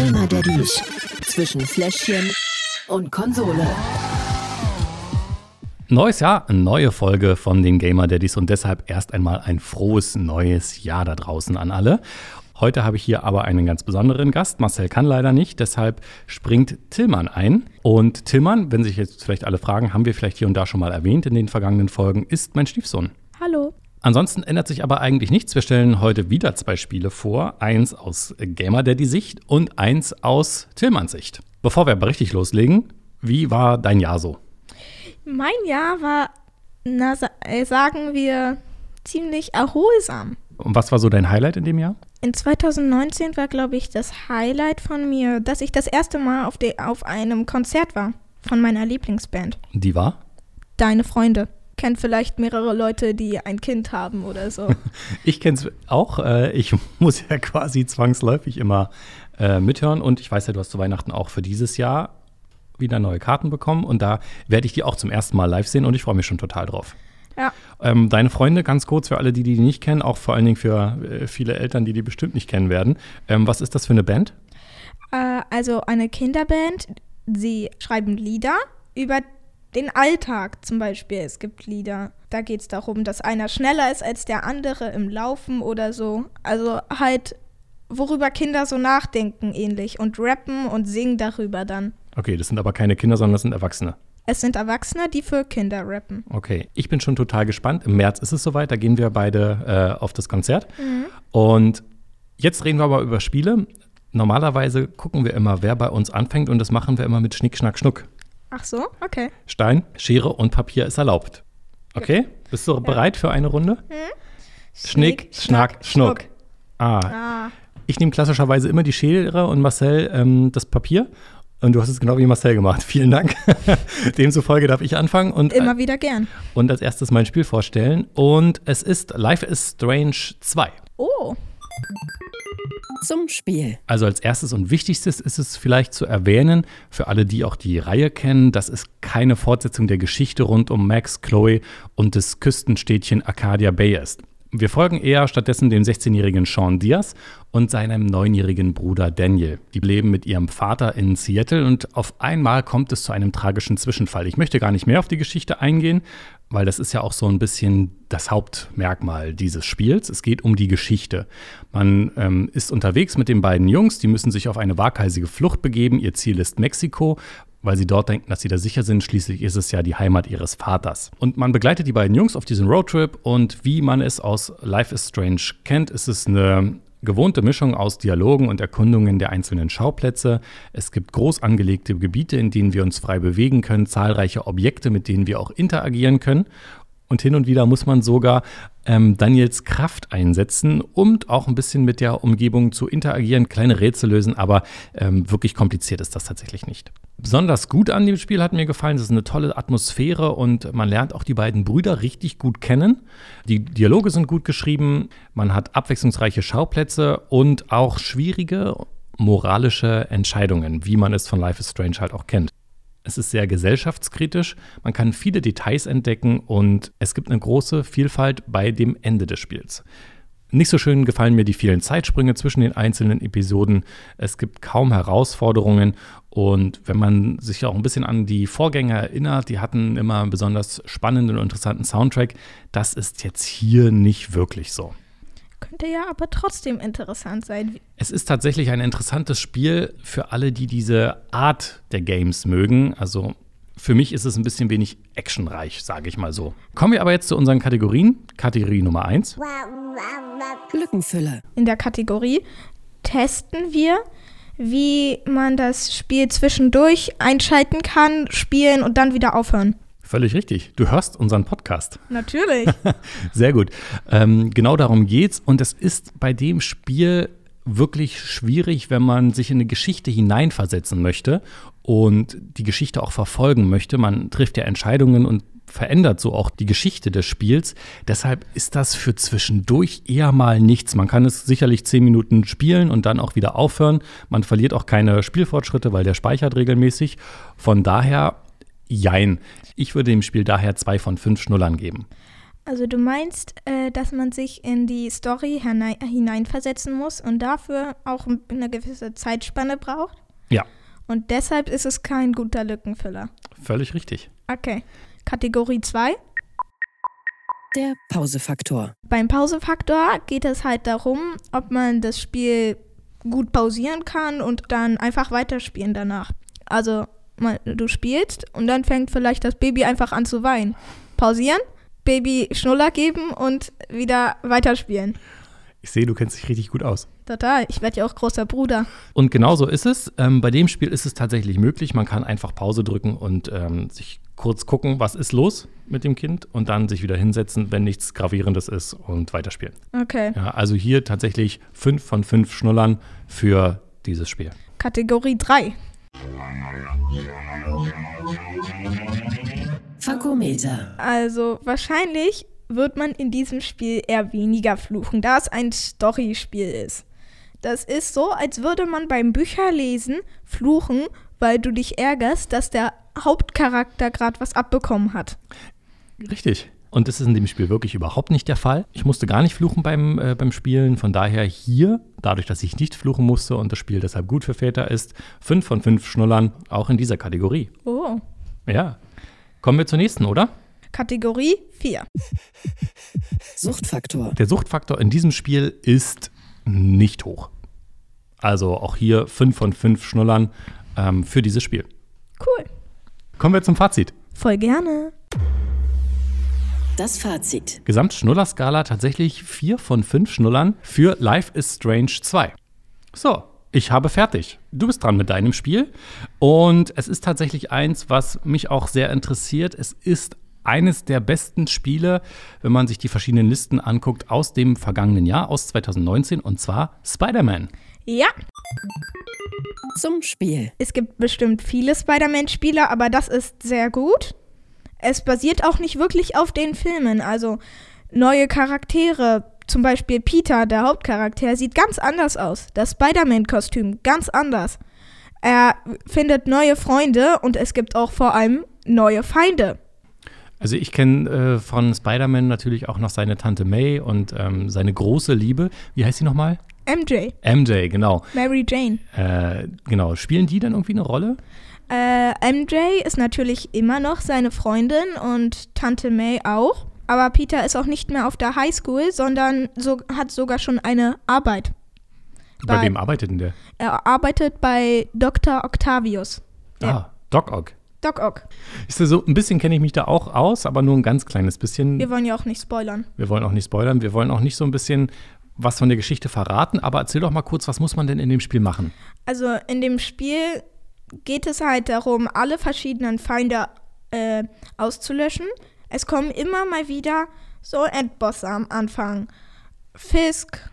Gamer Daddies zwischen Fläschchen und Konsole. Neues Jahr, neue Folge von den Gamer Daddies und deshalb erst einmal ein frohes neues Jahr da draußen an alle. Heute habe ich hier aber einen ganz besonderen Gast. Marcel kann leider nicht, deshalb springt Tillmann ein. Und Tillmann, wenn sich jetzt vielleicht alle fragen, haben wir vielleicht hier und da schon mal erwähnt in den vergangenen Folgen, ist mein Stiefsohn. Hallo. Ansonsten ändert sich aber eigentlich nichts. Wir stellen heute wieder zwei Spiele vor. Eins aus Gamer Daddy Sicht und eins aus Tillmanns Sicht. Bevor wir aber richtig loslegen, wie war dein Jahr so? Mein Jahr war, na, äh, sagen wir, ziemlich erholsam. Und was war so dein Highlight in dem Jahr? In 2019 war, glaube ich, das Highlight von mir, dass ich das erste Mal auf, de, auf einem Konzert war von meiner Lieblingsband. Die war? Deine Freunde kennt vielleicht mehrere Leute, die ein Kind haben oder so. ich kenne es auch. Äh, ich muss ja quasi zwangsläufig immer äh, mithören. Und ich weiß ja, du hast zu Weihnachten auch für dieses Jahr wieder neue Karten bekommen. Und da werde ich die auch zum ersten Mal live sehen und ich freue mich schon total drauf. Ja. Ähm, deine Freunde, ganz kurz für alle, die die nicht kennen, auch vor allen Dingen für äh, viele Eltern, die die bestimmt nicht kennen werden. Ähm, was ist das für eine Band? Äh, also eine Kinderband. Sie schreiben Lieder über den Alltag zum Beispiel. Es gibt Lieder, da geht es darum, dass einer schneller ist als der andere im Laufen oder so. Also halt, worüber Kinder so nachdenken ähnlich und rappen und singen darüber dann. Okay, das sind aber keine Kinder, sondern das sind Erwachsene. Es sind Erwachsene, die für Kinder rappen. Okay, ich bin schon total gespannt. Im März ist es soweit, da gehen wir beide äh, auf das Konzert. Mhm. Und jetzt reden wir aber über Spiele. Normalerweise gucken wir immer, wer bei uns anfängt und das machen wir immer mit Schnick, Schnack, Schnuck. Ach so, okay. Stein, Schere und Papier ist erlaubt. Okay? Bist du ja. bereit für eine Runde? Hm? Schnick, Schnick, Schnack, Schnuck. Schnuck. Ah. ah. Ich nehme klassischerweise immer die Schere und Marcel ähm, das Papier. Und du hast es genau wie Marcel gemacht. Vielen Dank. Demzufolge darf ich anfangen. Und, Immer wieder gern. Und als erstes mein Spiel vorstellen. Und es ist Life is Strange 2. Oh zum Spiel. Also als erstes und wichtigstes ist es vielleicht zu erwähnen, für alle, die auch die Reihe kennen, dass es keine Fortsetzung der Geschichte rund um Max, Chloe und das Küstenstädtchen Arcadia Bay ist. Wir folgen eher stattdessen dem 16-jährigen Sean Diaz und seinem neunjährigen Bruder Daniel. Die leben mit ihrem Vater in Seattle und auf einmal kommt es zu einem tragischen Zwischenfall. Ich möchte gar nicht mehr auf die Geschichte eingehen, weil das ist ja auch so ein bisschen das Hauptmerkmal dieses Spiels. Es geht um die Geschichte. Man ähm, ist unterwegs mit den beiden Jungs, die müssen sich auf eine waghalsige Flucht begeben. Ihr Ziel ist Mexiko, weil sie dort denken, dass sie da sicher sind. Schließlich ist es ja die Heimat ihres Vaters. Und man begleitet die beiden Jungs auf diesen Roadtrip und wie man es aus Life is Strange kennt, ist es eine gewohnte Mischung aus Dialogen und Erkundungen der einzelnen Schauplätze. Es gibt groß angelegte Gebiete, in denen wir uns frei bewegen können, zahlreiche Objekte, mit denen wir auch interagieren können. Und hin und wieder muss man sogar ähm, Daniels Kraft einsetzen, um auch ein bisschen mit der Umgebung zu interagieren, kleine Rätsel lösen, aber ähm, wirklich kompliziert ist das tatsächlich nicht. Besonders gut an dem Spiel hat mir gefallen, es ist eine tolle Atmosphäre und man lernt auch die beiden Brüder richtig gut kennen. Die Dialoge sind gut geschrieben, man hat abwechslungsreiche Schauplätze und auch schwierige moralische Entscheidungen, wie man es von Life is Strange halt auch kennt. Es ist sehr gesellschaftskritisch, man kann viele Details entdecken und es gibt eine große Vielfalt bei dem Ende des Spiels. Nicht so schön gefallen mir die vielen Zeitsprünge zwischen den einzelnen Episoden. Es gibt kaum Herausforderungen und wenn man sich auch ein bisschen an die Vorgänger erinnert, die hatten immer einen besonders spannenden und interessanten Soundtrack. Das ist jetzt hier nicht wirklich so. Könnte ja aber trotzdem interessant sein. Es ist tatsächlich ein interessantes Spiel für alle, die diese Art der Games mögen. Also für mich ist es ein bisschen wenig actionreich, sage ich mal so. Kommen wir aber jetzt zu unseren Kategorien. Kategorie Nummer 1. Lückenfülle. In der Kategorie testen wir, wie man das Spiel zwischendurch einschalten kann, spielen und dann wieder aufhören. Völlig richtig. Du hörst unseren Podcast. Natürlich. Sehr gut. Ähm, genau darum geht's. Und es ist bei dem Spiel wirklich schwierig, wenn man sich in eine Geschichte hineinversetzen möchte und die Geschichte auch verfolgen möchte. Man trifft ja Entscheidungen und verändert so auch die Geschichte des Spiels. Deshalb ist das für zwischendurch eher mal nichts. Man kann es sicherlich zehn Minuten spielen und dann auch wieder aufhören. Man verliert auch keine Spielfortschritte, weil der speichert regelmäßig. Von daher Jein. Ich würde dem Spiel daher zwei von fünf Schnullern geben. Also du meinst, äh, dass man sich in die Story hinein hineinversetzen muss und dafür auch eine gewisse Zeitspanne braucht? Ja. Und deshalb ist es kein guter Lückenfüller. Völlig richtig. Okay. Kategorie 2. Der Pausefaktor. Beim Pausefaktor geht es halt darum, ob man das Spiel gut pausieren kann und dann einfach weiterspielen danach. Also du spielst und dann fängt vielleicht das Baby einfach an zu weinen. Pausieren, Baby Schnuller geben und wieder weiterspielen. Ich sehe, du kennst dich richtig gut aus. Total, ich werde ja auch großer Bruder. Und genau so ist es. Ähm, bei dem Spiel ist es tatsächlich möglich. Man kann einfach Pause drücken und ähm, sich kurz gucken, was ist los mit dem Kind und dann sich wieder hinsetzen, wenn nichts Gravierendes ist und weiterspielen. Okay. Ja, also hier tatsächlich fünf von fünf Schnullern für dieses Spiel. Kategorie 3. Fakometer. Also wahrscheinlich wird man in diesem Spiel eher weniger fluchen, da es ein Storyspiel ist. Das ist so, als würde man beim Bücherlesen fluchen, weil du dich ärgerst, dass der Hauptcharakter gerade was abbekommen hat. Richtig. Und das ist in dem Spiel wirklich überhaupt nicht der Fall. Ich musste gar nicht fluchen beim, äh, beim Spielen. Von daher hier, dadurch, dass ich nicht fluchen musste und das Spiel deshalb gut für Väter ist, fünf von fünf Schnullern auch in dieser Kategorie. Oh. Ja. Kommen wir zur nächsten, oder? Kategorie 4. Suchtfaktor. Der Suchtfaktor in diesem Spiel ist nicht hoch. Also auch hier fünf von fünf Schnullern ähm, für dieses Spiel. Cool. Kommen wir zum Fazit. Voll gerne. Das Fazit. Gesamtschnullerskala tatsächlich vier von fünf Schnullern für Life is Strange 2. So, ich habe fertig. Du bist dran mit deinem Spiel. Und es ist tatsächlich eins, was mich auch sehr interessiert. Es ist eines der besten Spiele, wenn man sich die verschiedenen Listen anguckt, aus dem vergangenen Jahr, aus 2019, und zwar Spider-Man. Ja, Zum Spiel. es gibt bestimmt viele Spider-Man-Spiele, aber das ist sehr gut. Es basiert auch nicht wirklich auf den Filmen. Also neue Charaktere, zum Beispiel Peter, der Hauptcharakter, sieht ganz anders aus. Das Spider-Man-Kostüm ganz anders. Er findet neue Freunde und es gibt auch vor allem neue Feinde. Also ich kenne äh, von Spider-Man natürlich auch noch seine Tante May und ähm, seine große Liebe. Wie heißt sie nochmal? MJ, MJ, genau. Mary Jane. Äh, genau. Spielen die dann irgendwie eine Rolle? Äh, MJ ist natürlich immer noch seine Freundin und Tante May auch. Aber Peter ist auch nicht mehr auf der Highschool, sondern so, hat sogar schon eine Arbeit. Bei, Bei- wem arbeitet denn der? Er arbeitet bei Dr. Octavius. Ah, Doc Ock. Doc Ock. Ist so ein bisschen kenne ich mich da auch aus, aber nur ein ganz kleines bisschen. Wir wollen ja auch nicht spoilern. Wir wollen auch nicht spoilern, wir wollen auch nicht so ein bisschen was von der Geschichte verraten, aber erzähl doch mal kurz, was muss man denn in dem Spiel machen? Also in dem Spiel geht es halt darum, alle verschiedenen Feinde äh, auszulöschen. Es kommen immer mal wieder so Endbosse am Anfang. Fisk,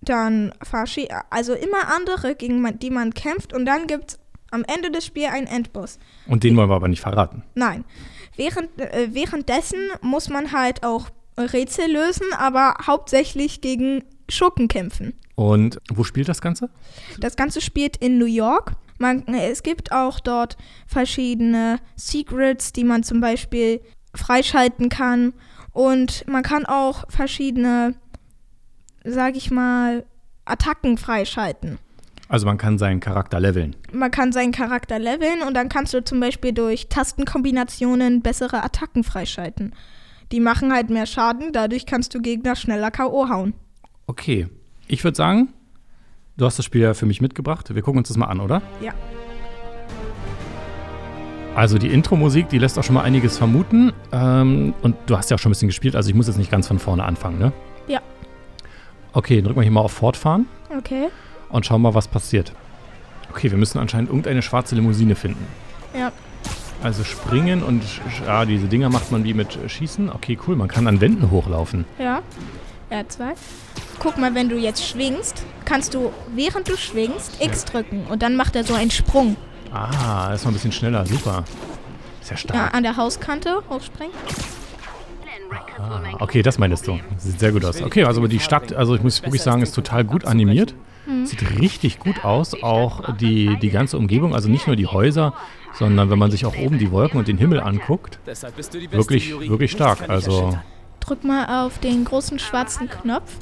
dann Fashi, also immer andere, gegen man, die man kämpft und dann gibt es am Ende des Spiels einen Endboss. Und den wollen wir aber nicht verraten. Nein. Während, äh, währenddessen muss man halt auch Rätsel lösen, aber hauptsächlich gegen Schurken kämpfen. Und wo spielt das Ganze? Das Ganze spielt in New York. Man, es gibt auch dort verschiedene Secrets, die man zum Beispiel freischalten kann. Und man kann auch verschiedene, sag ich mal, Attacken freischalten. Also man kann seinen Charakter leveln. Man kann seinen Charakter leveln und dann kannst du zum Beispiel durch Tastenkombinationen bessere Attacken freischalten. Die machen halt mehr Schaden, dadurch kannst du Gegner schneller K.O. hauen. Okay, ich würde sagen, du hast das Spiel ja für mich mitgebracht. Wir gucken uns das mal an, oder? Ja. Also die Intro-Musik, die lässt auch schon mal einiges vermuten. Ähm, und du hast ja auch schon ein bisschen gespielt, also ich muss jetzt nicht ganz von vorne anfangen, ne? Ja. Okay, drück mal hier mal auf Fortfahren Okay. und schauen mal, was passiert. Okay, wir müssen anscheinend irgendeine schwarze Limousine finden. Ja. Also springen und ja, diese Dinger macht man wie mit Schießen. Okay, cool, man kann an Wänden hochlaufen. Ja. R2. Guck mal, wenn du jetzt schwingst, kannst du, während du schwingst, X drücken und dann macht er so einen Sprung. Ah, das ist noch ein bisschen schneller, super. Ist ja Ja, stark. an der Hauskante hochspringen. Ah, okay, das meinst du. Sieht sehr gut aus. Okay, also die Stadt, also ich muss wirklich sagen, ist total gut animiert. Sieht richtig gut aus, auch die, die ganze Umgebung, also nicht nur die Häuser, sondern wenn man sich auch oben die Wolken und den Himmel anguckt, wirklich, wirklich stark. Also drück mal auf den großen schwarzen Knopf.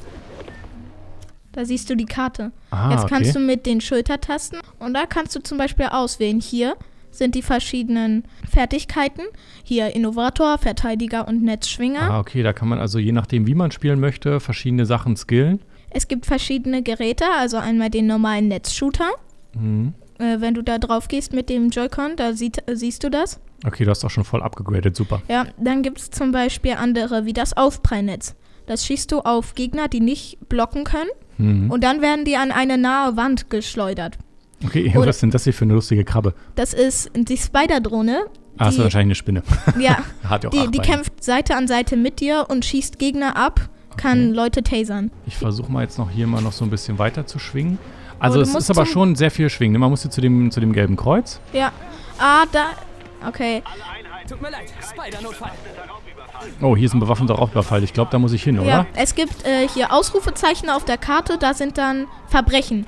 Da siehst du die Karte. Ah, Jetzt kannst okay. du mit den Schultertasten und da kannst du zum Beispiel auswählen. Hier sind die verschiedenen Fertigkeiten. Hier Innovator, Verteidiger und Netzschwinger. Ah, okay, da kann man also je nachdem, wie man spielen möchte, verschiedene Sachen skillen. Es gibt verschiedene Geräte, also einmal den normalen Netzshooter. Mhm. Äh, wenn du da drauf gehst mit dem Joy-Con, da sieht, äh, siehst du das. Okay, du hast auch schon voll abgegradet, super. Ja, dann gibt es zum Beispiel andere wie das Aufprallnetz. Das schießt du auf Gegner, die nicht blocken können. Mhm. Und dann werden die an eine nahe Wand geschleudert. Okay, Oder- was ist denn das hier für eine lustige Krabbe? Das ist die Spider-Drohne. Ah, das ist wahrscheinlich eine Spinne. Ja, Hat ja auch die, die kämpft Seite an Seite mit dir und schießt Gegner ab, kann Okay. Leute tasern. Ich versuche mal jetzt noch hier mal noch so ein bisschen weiter zu schwingen. Also du es ist aber schon sehr viel schwingen. ne? Man muss hier zu dem, zu dem gelben Kreuz. Ja. Ah, da. Okay. Tut mir leid, Spider-Notfall. Oh, hier ist ein bewaffneter Raubüberfall. Ich glaube, da muss ich hin, Ja, oder? es gibt äh, hier Ausrufezeichen auf der Karte, da sind dann Verbrechen.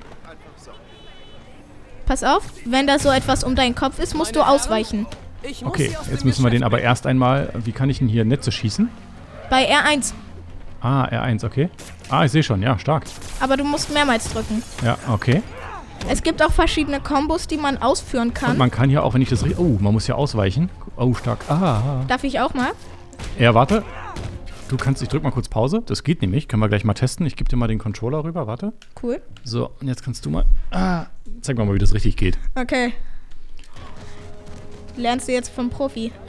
Pass auf, wenn da so etwas um deinen Kopf ist, musst du ausweichen. Ich muss Okay, jetzt müssen wir den aber erst einmal. Wie kann ich denn hier Netze schießen? Bei R1. Ah, R1, okay. Ah, ich sehe schon, ja, stark. Aber du musst mehrmals drücken. Ja, okay. Es gibt auch verschiedene Kombos, die man ausführen Und kann. man kann hier auch, wenn ich das richtig. Oh, man muss hier ausweichen. Oh, stark. Ah. Darf ich auch mal? Ja, warte. Du kannst, ich drück mal kurz Pause. Das geht nämlich. Können wir gleich mal testen. Ich gebe dir mal den Controller rüber. Warte. Cool. So, und jetzt kannst du mal. Ah, zeig mal, mal, wie das richtig geht. Okay. Lernst du jetzt vom Profi.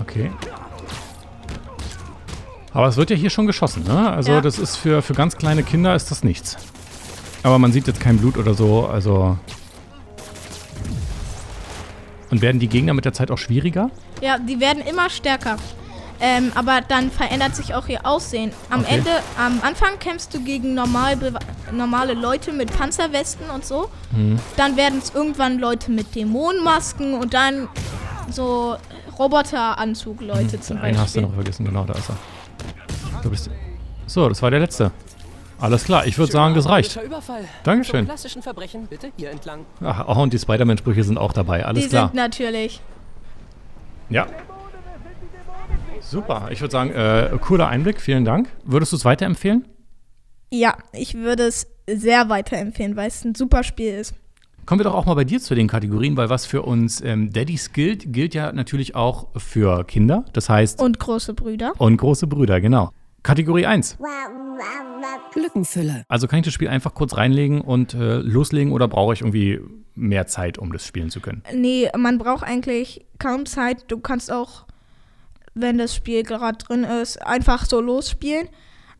Okay. Aber es wird ja hier schon geschossen, ne? Also Ja. das ist für, für ganz kleine Kinder ist das nichts. Aber man sieht jetzt kein Blut oder so, also. Und werden die Gegner mit der Zeit auch schwieriger? Ja, die werden immer stärker. Ähm, aber dann verändert sich auch ihr Aussehen. Am Okay. Ende, am Anfang kämpfst du gegen normal normale Leute mit Panzerwesten und so. Mhm. Dann werden es irgendwann Leute mit Dämonenmasken und dann so Roboteranzug-Leute zum Einen hast du Beispiel. noch vergessen, genau, da ist er. Du bist. So, das war der letzte. Alles klar, ich würde sagen, das reicht. Zum Dankeschön. klassischen Verbrechen bitte hier entlang. Ach, oh, und die Spider-Man-Sprüche sind auch dabei, alles Die klar. sind natürlich. Ja. Super, ich würde sagen, äh, cooler Einblick, vielen Dank. Würdest du es weiterempfehlen? Ja, ich würde es sehr weiterempfehlen, weil es ein super Spiel ist. Kommen wir doch auch mal bei dir zu den Kategorien, weil was für uns ähm, Daddys gilt, gilt ja natürlich auch für Kinder. Das heißt, Und große Brüder. und große Brüder, genau. Kategorie 1. Lückenfüller. Also kann ich das Spiel einfach kurz reinlegen und äh, loslegen oder brauche ich irgendwie mehr Zeit, um das spielen zu können? Nee, man braucht eigentlich kaum Zeit. Du kannst auch, wenn das Spiel gerade drin ist, einfach so losspielen.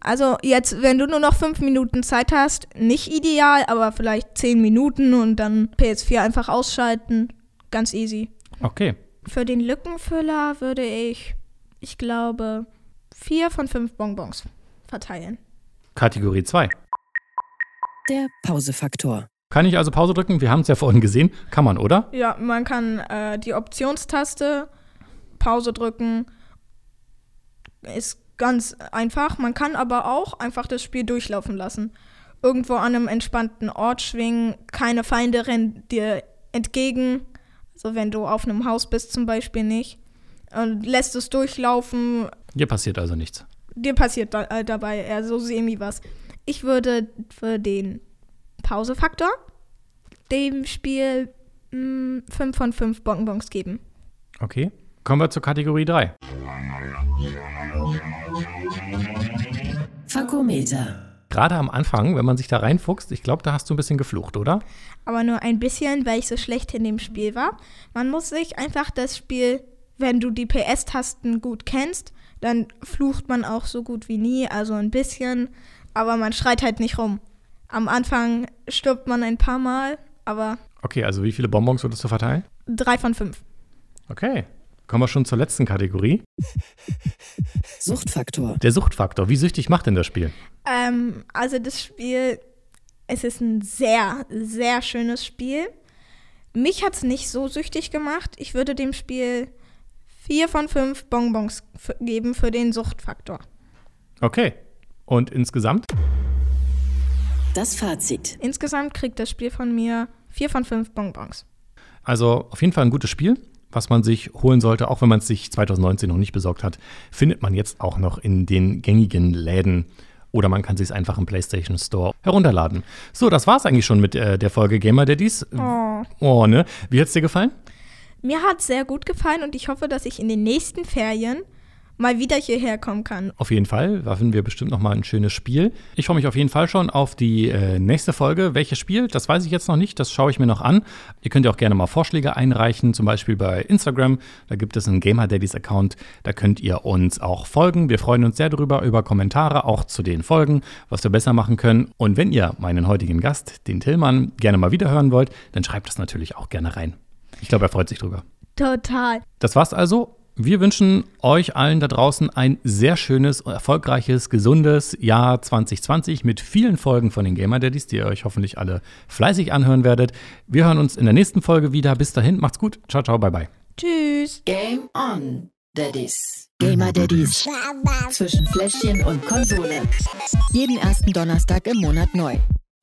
Also jetzt, wenn du nur noch fünf Minuten Zeit hast, nicht ideal, aber vielleicht zehn Minuten und dann PS4 einfach ausschalten. Ganz easy. Okay. Für den Lückenfüller würde ich, ich glaube, vier von fünf Bonbons verteilen. Kategorie 2. Der Pausefaktor. Kann ich also Pause drücken? Wir haben es ja vorhin gesehen. Kann man, oder? Ja, man kann äh, die Optionstaste, Pause drücken. Ist ganz einfach. Man kann aber auch einfach das Spiel durchlaufen lassen. Irgendwo an einem entspannten Ort schwingen. Keine Feinde rennen dir entgegen. Also wenn du auf einem Haus bist zum Beispiel nicht. Und lässt es durchlaufen. Hier passiert also nichts. Dir passiert da, äh, dabei eher so semi was. Ich würde für den Pausefaktor dem Spiel 5 von 5 Bonbons geben. Okay. Kommen wir zur Kategorie 3. Fakometer. Gerade am Anfang, wenn man sich da reinfuchst, ich glaube, da hast du ein bisschen geflucht, oder? Aber nur ein bisschen, weil ich so schlecht in dem Spiel war. Man muss sich einfach das Spiel, wenn du die PS-Tasten gut kennst, dann flucht man auch so gut wie nie, also ein bisschen, aber man schreit halt nicht rum. Am Anfang stirbt man ein paar Mal, aber Okay, also wie viele Bonbons würdest du verteilen? drei von fünf. Okay. Kommen wir schon zur letzten Kategorie. Suchtfaktor. Der Suchtfaktor. Wie süchtig macht denn das Spiel? Ähm, also das Spiel, es ist ein sehr, sehr schönes Spiel. Mich hat es nicht so süchtig gemacht. Ich würde dem Spiel vier von fünf Bonbons geben für den Suchtfaktor. Okay. Und insgesamt? Das Fazit. Insgesamt kriegt das Spiel von mir vier von fünf Bonbons. Also auf jeden Fall ein gutes Spiel. was man sich holen sollte, auch wenn man es sich 2019 noch nicht besorgt hat, findet man jetzt auch noch in den gängigen Läden. Oder man kann sich es einfach im PlayStation Store herunterladen. So, das war es eigentlich schon mit äh, der Folge Gamer Daddies. Oh. Oh, ne? Wie hat es dir gefallen? Mir hat es sehr gut gefallen und ich hoffe, dass ich in den nächsten Ferien mal wieder hierher kommen kann. Auf jeden Fall, da finden wir bestimmt noch mal ein schönes Spiel. Ich freue mich auf jeden Fall schon auf die äh, nächste Folge. Welches Spiel, das weiß ich jetzt noch nicht, das schaue ich mir noch an. Ihr könnt ja auch gerne mal Vorschläge einreichen, zum Beispiel bei Instagram. Da gibt es einen Gamer Daddies Account, da könnt ihr uns auch folgen. Wir freuen uns sehr darüber, über Kommentare, auch zu den Folgen, was wir besser machen können. Und wenn ihr meinen heutigen Gast, den Tillmann, gerne mal wieder hören wollt, dann schreibt das natürlich auch gerne rein. Ich glaube, er freut sich drüber. Total. Das war's also. Wir wünschen euch allen da draußen ein sehr schönes, erfolgreiches, gesundes Jahr 2020 mit vielen Folgen von den Gamer Daddies, die ihr euch hoffentlich alle fleißig anhören werdet. Wir hören uns in der nächsten Folge wieder. Bis dahin, macht's gut. Ciao, ciao, bye, bye. Tschüss. Game on, Daddies. Gamer Daddies. Zwischen Fläschchen und Konsole. Jeden ersten Donnerstag im Monat neu.